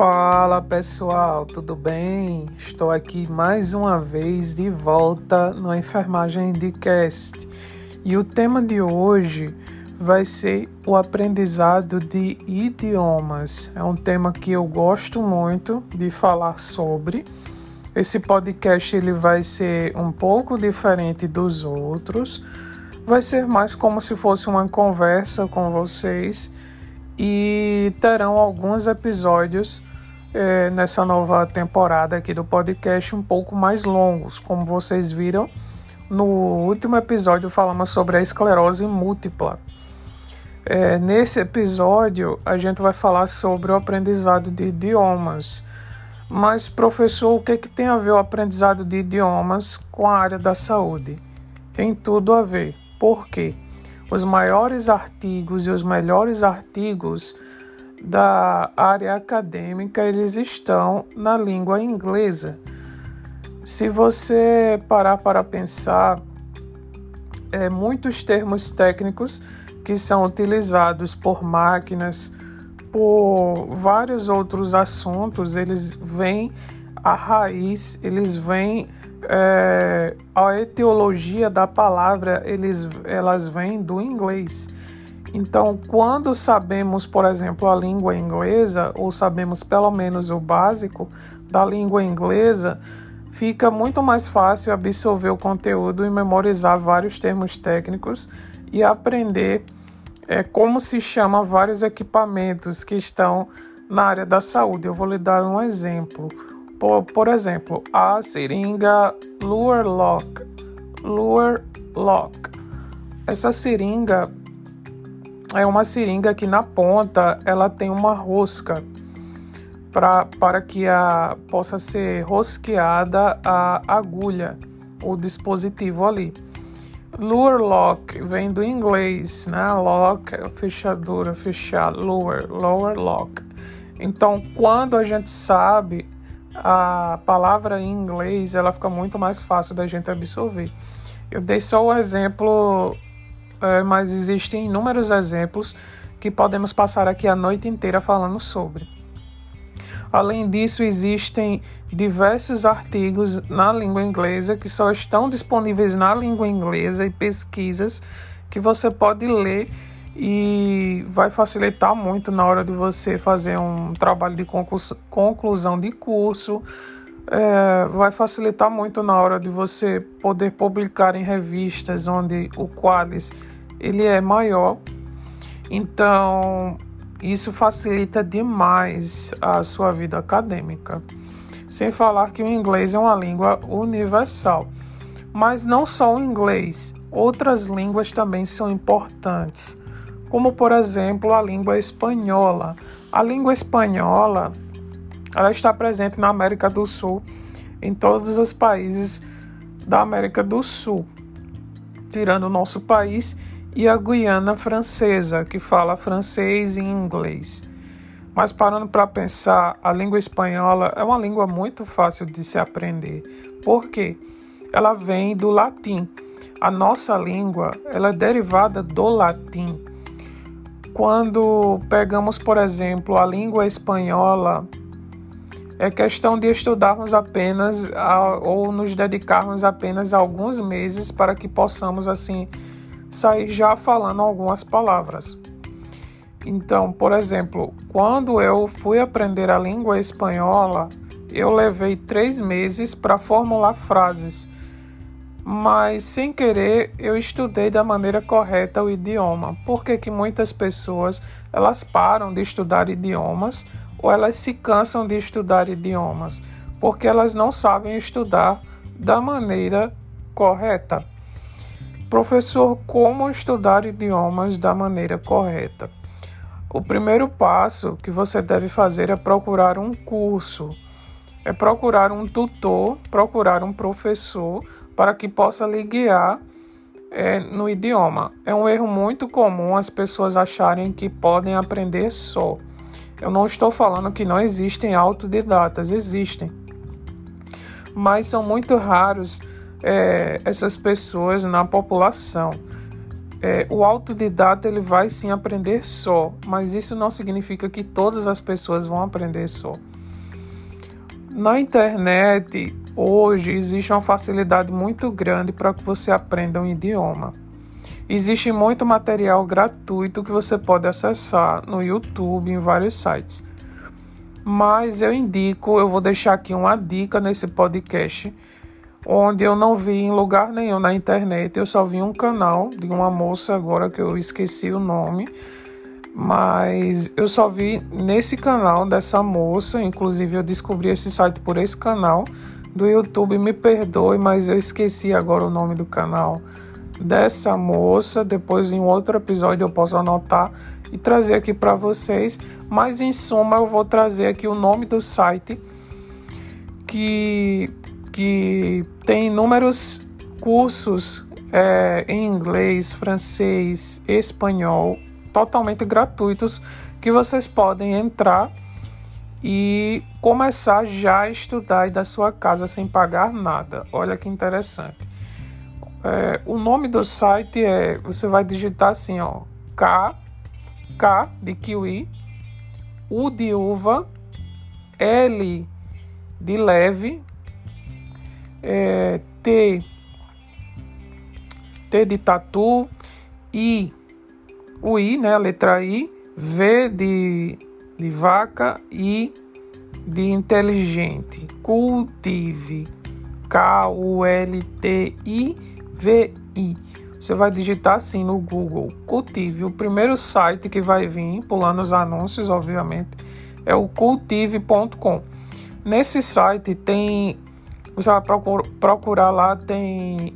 Fala pessoal, tudo bem? Estou aqui mais uma vez de volta no Enfermagem de Cast e o tema de hoje vai ser o aprendizado de idiomas. É um tema que eu gosto muito de falar sobre. Esse podcast ele vai ser um pouco diferente dos outros, vai ser mais como se fosse uma conversa com vocês e terão alguns episódios é, nessa nova temporada aqui do podcast um pouco mais longos. Como vocês viram, no último episódio falamos sobre a esclerose múltipla. É, nesse episódio, a gente vai falar sobre o aprendizado de idiomas. Mas, professor, o que, que tem a ver o aprendizado de idiomas com a área da saúde? Tem tudo a ver. Por quê? os maiores artigos e os melhores artigos da área acadêmica eles estão na língua inglesa. Se você parar para pensar, é, muitos termos técnicos que são utilizados por máquinas, por vários outros assuntos, eles vêm a raiz, eles vêm é, a etiologia da palavra eles, elas vêm do inglês. Então, quando sabemos, por exemplo, a língua inglesa, ou sabemos pelo menos o básico da língua inglesa, fica muito mais fácil absorver o conteúdo e memorizar vários termos técnicos e aprender é, como se chama vários equipamentos que estão na área da saúde. Eu vou lhe dar um exemplo. Por, por exemplo, a seringa Lure Lock. Lure Lock. Essa seringa é uma seringa que na ponta ela tem uma rosca pra, para que a, possa ser rosqueada a agulha, o dispositivo ali. Lure lock vem do inglês, né? Lock, fechadura, fechar, lure, lower lock. Então, quando a gente sabe a palavra em inglês ela fica muito mais fácil da gente absorver. Eu dei só o exemplo, é, mas existem inúmeros exemplos que podemos passar aqui a noite inteira falando sobre. Além disso, existem diversos artigos na língua inglesa que só estão disponíveis na língua inglesa e pesquisas que você pode ler e vai facilitar muito na hora de você fazer um trabalho de conclusão de curso. É, vai facilitar muito na hora de você poder publicar em revistas onde o Qualis ele é maior. Então, isso facilita demais a sua vida acadêmica. Sem falar que o inglês é uma língua universal. Mas não só o inglês, outras línguas também são importantes como por exemplo a língua espanhola. A língua espanhola ela está presente na América do Sul, em todos os países da América do Sul, tirando o nosso país e a Guiana Francesa, que fala francês e inglês. Mas parando para pensar, a língua espanhola é uma língua muito fácil de se aprender. Por quê? Ela vem do latim. A nossa língua ela é derivada do latim. Quando pegamos, por exemplo, a língua espanhola, é questão de estudarmos apenas a, ou nos dedicarmos apenas alguns meses para que possamos assim sair já falando algumas palavras. Então, por exemplo, quando eu fui aprender a língua espanhola, eu levei três meses para formular frases mas sem querer eu estudei da maneira correta o idioma. Por que, que muitas pessoas elas param de estudar idiomas ou elas se cansam de estudar idiomas? Porque elas não sabem estudar da maneira correta. Professor, como estudar idiomas da maneira correta? O primeiro passo que você deve fazer é procurar um curso, é procurar um tutor, procurar um professor para que possa lhe guiar é, no idioma. É um erro muito comum as pessoas acharem que podem aprender só. Eu não estou falando que não existem autodidatas, existem, mas são muito raros é, essas pessoas na população. É, o autodidata ele vai sim aprender só, mas isso não significa que todas as pessoas vão aprender só. Na internet, hoje, existe uma facilidade muito grande para que você aprenda um idioma. Existe muito material gratuito que você pode acessar no YouTube, em vários sites. Mas eu indico, eu vou deixar aqui uma dica nesse podcast, onde eu não vi em lugar nenhum na internet, eu só vi um canal de uma moça agora que eu esqueci o nome. Mas eu só vi nesse canal dessa moça, inclusive eu descobri esse site por esse canal do YouTube, me perdoe, mas eu esqueci agora o nome do canal dessa moça. Depois em outro episódio eu posso anotar e trazer aqui para vocês, mas em suma eu vou trazer aqui o nome do site que que tem inúmeros cursos é, em inglês, francês, espanhol, totalmente gratuitos que vocês podem entrar e começar já a estudar da sua casa sem pagar nada. Olha que interessante. É, o nome do site é, você vai digitar assim, ó, K, K de kiwi, U de uva, L de leve, é, T, de tatu, I o I, né, letra I, V de, de vaca, I de inteligente. Cultive. K-U-L-T-I-V-I. Você vai digitar assim no Google. Cultive. O primeiro site que vai vir, pulando os anúncios, obviamente, é o cultive.com. Nesse site tem. Você vai procurar lá, tem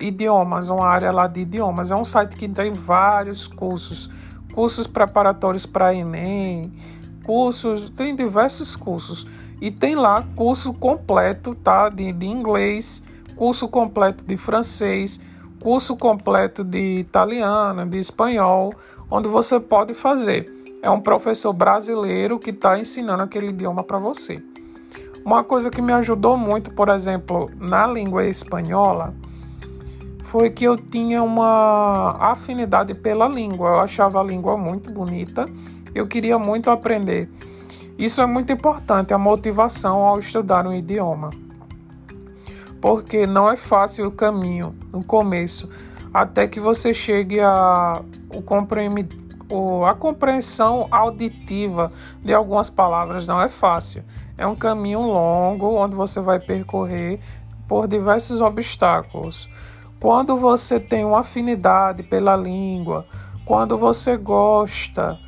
idiomas, uma área lá de idiomas. É um site que tem vários cursos, cursos preparatórios para Enem, cursos, tem diversos cursos. E tem lá curso completo, tá? De, de inglês, curso completo de francês, curso completo de italiano, de espanhol, onde você pode fazer. É um professor brasileiro que está ensinando aquele idioma para você. Uma coisa que me ajudou muito, por exemplo, na língua espanhola, foi que eu tinha uma afinidade pela língua. Eu achava a língua muito bonita, eu queria muito aprender. Isso é muito importante, a motivação ao estudar um idioma. Porque não é fácil o caminho no começo, até que você chegue a, o a compreensão auditiva de algumas palavras não é fácil. É um caminho longo onde você vai percorrer por diversos obstáculos. Quando você tem uma afinidade pela língua, quando você gosta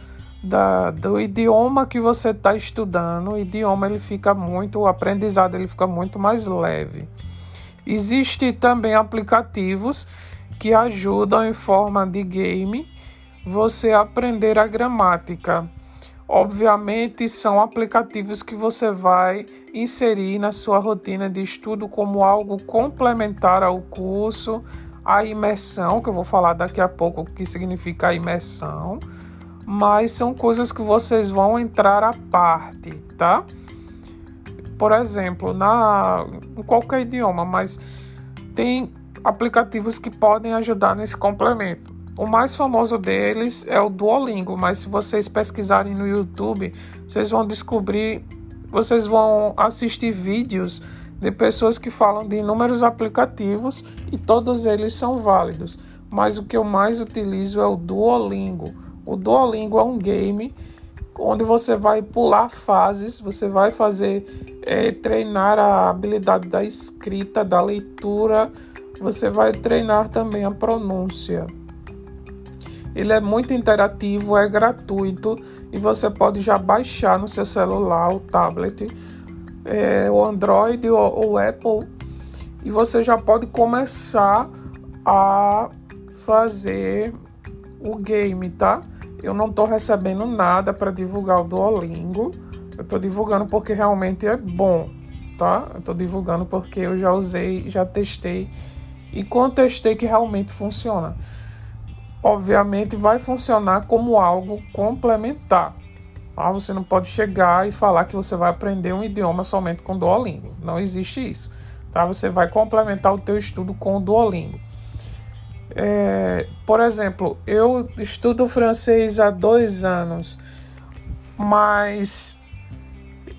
da, do idioma que você está estudando, o idioma ele fica muito, o aprendizado ele fica muito mais leve. Existem também aplicativos que ajudam em forma de game você aprender a gramática. Obviamente, são aplicativos que você vai inserir na sua rotina de estudo como algo complementar ao curso, a imersão, que eu vou falar daqui a pouco o que significa imersão, mas são coisas que vocês vão entrar à parte, tá? Por exemplo, na em qualquer idioma, mas tem aplicativos que podem ajudar nesse complemento. O mais famoso deles é o Duolingo, mas se vocês pesquisarem no YouTube, vocês vão descobrir, vocês vão assistir vídeos de pessoas que falam de inúmeros aplicativos e todos eles são válidos. Mas o que eu mais utilizo é o Duolingo. O Duolingo é um game onde você vai pular fases, você vai fazer é, treinar a habilidade da escrita, da leitura, você vai treinar também a pronúncia. Ele é muito interativo, é gratuito e você pode já baixar no seu celular, o tablet, é, o Android ou o Apple e você já pode começar a fazer o game, tá? Eu não estou recebendo nada para divulgar o Duolingo. Eu estou divulgando porque realmente é bom, tá? Eu estou divulgando porque eu já usei, já testei e contestei que realmente funciona obviamente vai funcionar como algo complementar. Tá? Você não pode chegar e falar que você vai aprender um idioma somente com Duolingo. Não existe isso. Tá? Você vai complementar o teu estudo com o Duolingo. É, por exemplo, eu estudo francês há dois anos, mas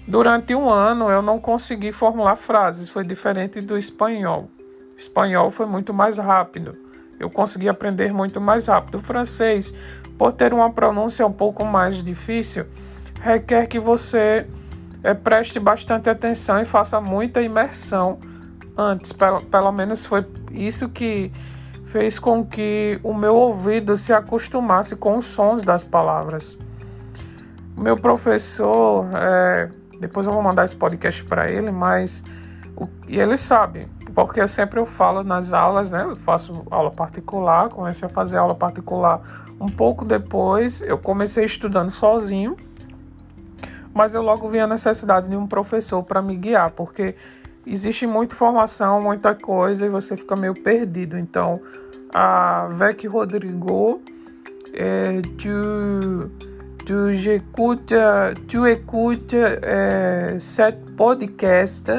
Durante um ano eu não consegui formular frases, foi diferente do espanhol. O espanhol foi muito mais rápido. Eu consegui aprender muito mais rápido. O francês, por ter uma pronúncia um pouco mais difícil, requer que você é, preste bastante atenção e faça muita imersão antes. Pelo, pelo menos foi isso que fez com que o meu ouvido se acostumasse com os sons das palavras. O meu professor, é, depois eu vou mandar esse podcast para ele, mas o, e ele sabe, porque eu sempre eu falo nas aulas, né? Eu faço aula particular, comecei a fazer aula particular um pouco depois, eu comecei estudando sozinho, mas eu logo vi a necessidade de um professor para me guiar, porque existe muita informação, muita coisa e você fica meio perdido. Então, a Vec Rodrigo, é, tu, tu, écoutes, tu écoutes é, cet podcast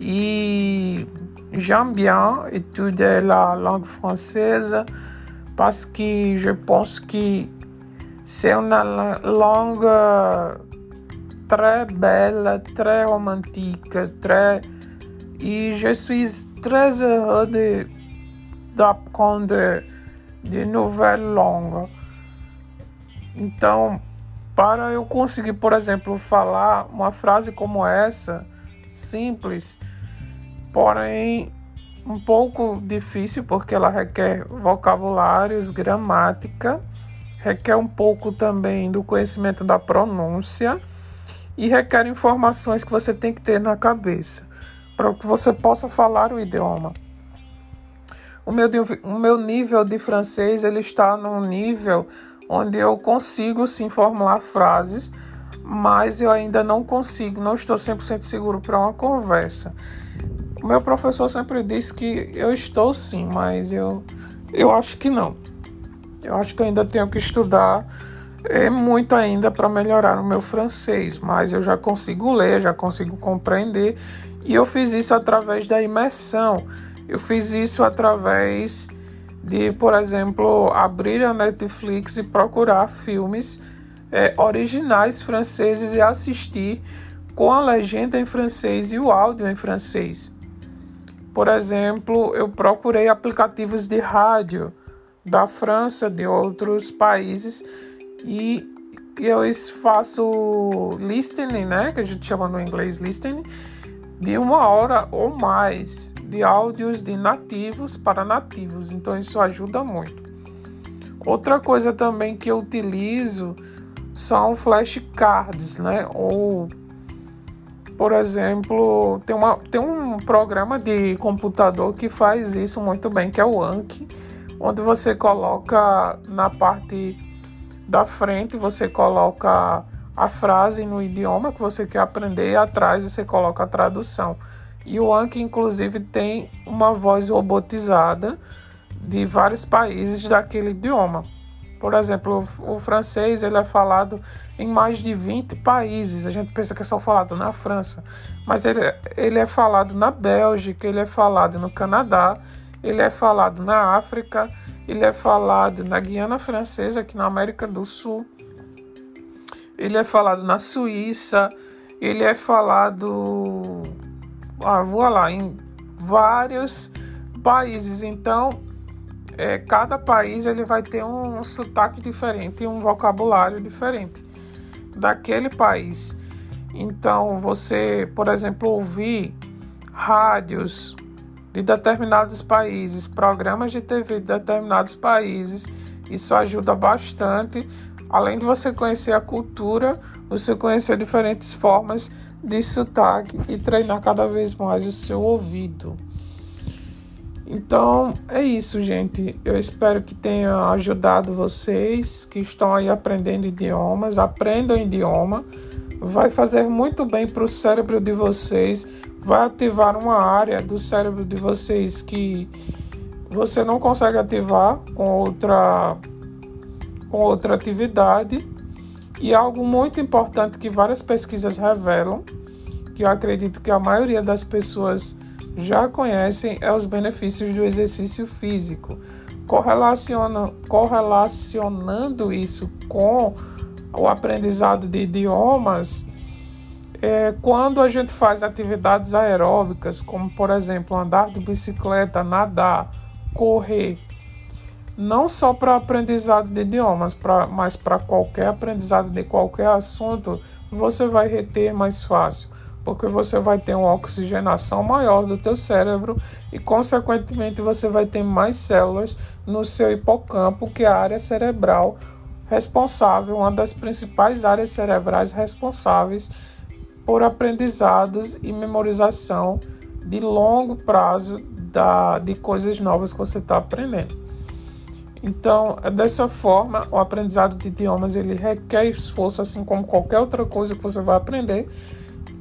et j'aime bien étudier la langue française parce que je pense que c'est une langue très belle, très romantique, très e je suis très heureux de d'apprendre de nouvelles langues. Então, para eu conseguir, por exemplo, falar uma frase como essa, simples, porém um pouco difícil porque ela requer vocabulários, gramática, requer um pouco também do conhecimento da pronúncia e requer informações que você tem que ter na cabeça para que você possa falar o idioma. O meu, o meu nível de francês ele está num nível onde eu consigo sim formular frases, mas eu ainda não consigo, não estou 100% seguro para uma conversa. Meu professor sempre disse que eu estou sim, mas eu, eu acho que não. Eu acho que eu ainda tenho que estudar é muito ainda para melhorar o meu francês, mas eu já consigo ler, já consigo compreender e eu fiz isso através da imersão. Eu fiz isso através de, por exemplo, abrir a Netflix e procurar filmes é, originais franceses e assistir com a legenda em francês e o áudio em francês. Por exemplo, eu procurei aplicativos de rádio da França, de outros países e eu faço listening, né, que a gente chama no inglês listening, de uma hora ou mais de áudios de nativos para nativos, então isso ajuda muito. Outra coisa também que eu utilizo são flashcards, né? Ou, por exemplo, tem, uma, tem um programa de computador que faz isso muito bem, que é o Anki, onde você coloca na parte da frente, você coloca a frase no idioma que você quer aprender e atrás você coloca a tradução. E o Anki, inclusive, tem uma voz robotizada de vários países daquele idioma. Por exemplo, o, francês ele é falado em mais de 20 países. A gente pensa que é só falado na França, mas ele, ele é falado na Bélgica, ele é falado no Canadá, ele é falado na África, ele é falado na Guiana Francesa, aqui na América do Sul, ele é falado na Suíça, ele é falado, ah, vou lá, em vários países. Então, é, cada país ele vai ter um, um sotaque diferente e um vocabulário diferente daquele país. Então, você, por exemplo, ouvir rádios de determinados países, programas de TV de determinados países, isso ajuda bastante Além de você conhecer a cultura, você conhecer diferentes formas de sotaque e treinar cada vez mais o seu ouvido. Então é isso, gente. Eu espero que tenha ajudado vocês que estão aí aprendendo idiomas. Aprendam idioma. Vai fazer muito bem para o cérebro de vocês. Vai ativar uma área do cérebro de vocês que você não consegue ativar com outra com outra atividade. E algo muito importante que várias pesquisas revelam, que eu acredito que a maioria das pessoas já conhecem, é os benefícios do exercício físico. Correlacionando, isso com o aprendizado de idiomas, É, quando a gente faz atividades aeróbicas, como por exemplo andar de bicicleta, nadar, correr, não só para aprendizado de idiomas, pra, mas para qualquer aprendizado de qualquer assunto, você vai reter mais fácil, porque você vai ter uma oxigenação maior do teu cérebro e consequentemente você vai ter mais células no seu hipocampo, que é a área cerebral responsável, uma das principais áreas cerebrais responsáveis por aprendizados e memorização de longo prazo da, de coisas novas que você está aprendendo. Então, é dessa forma, o aprendizado de idiomas ele requer esforço, assim como qualquer outra coisa que você vai aprender.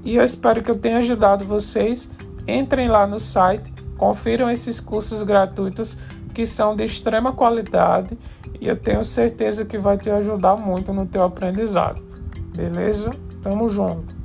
E eu espero que eu tenha ajudado vocês. Entrem lá no site, confiram esses cursos gratuitos que são de extrema qualidade e eu tenho certeza que vai te ajudar muito no teu aprendizado. Beleza? Tamo junto.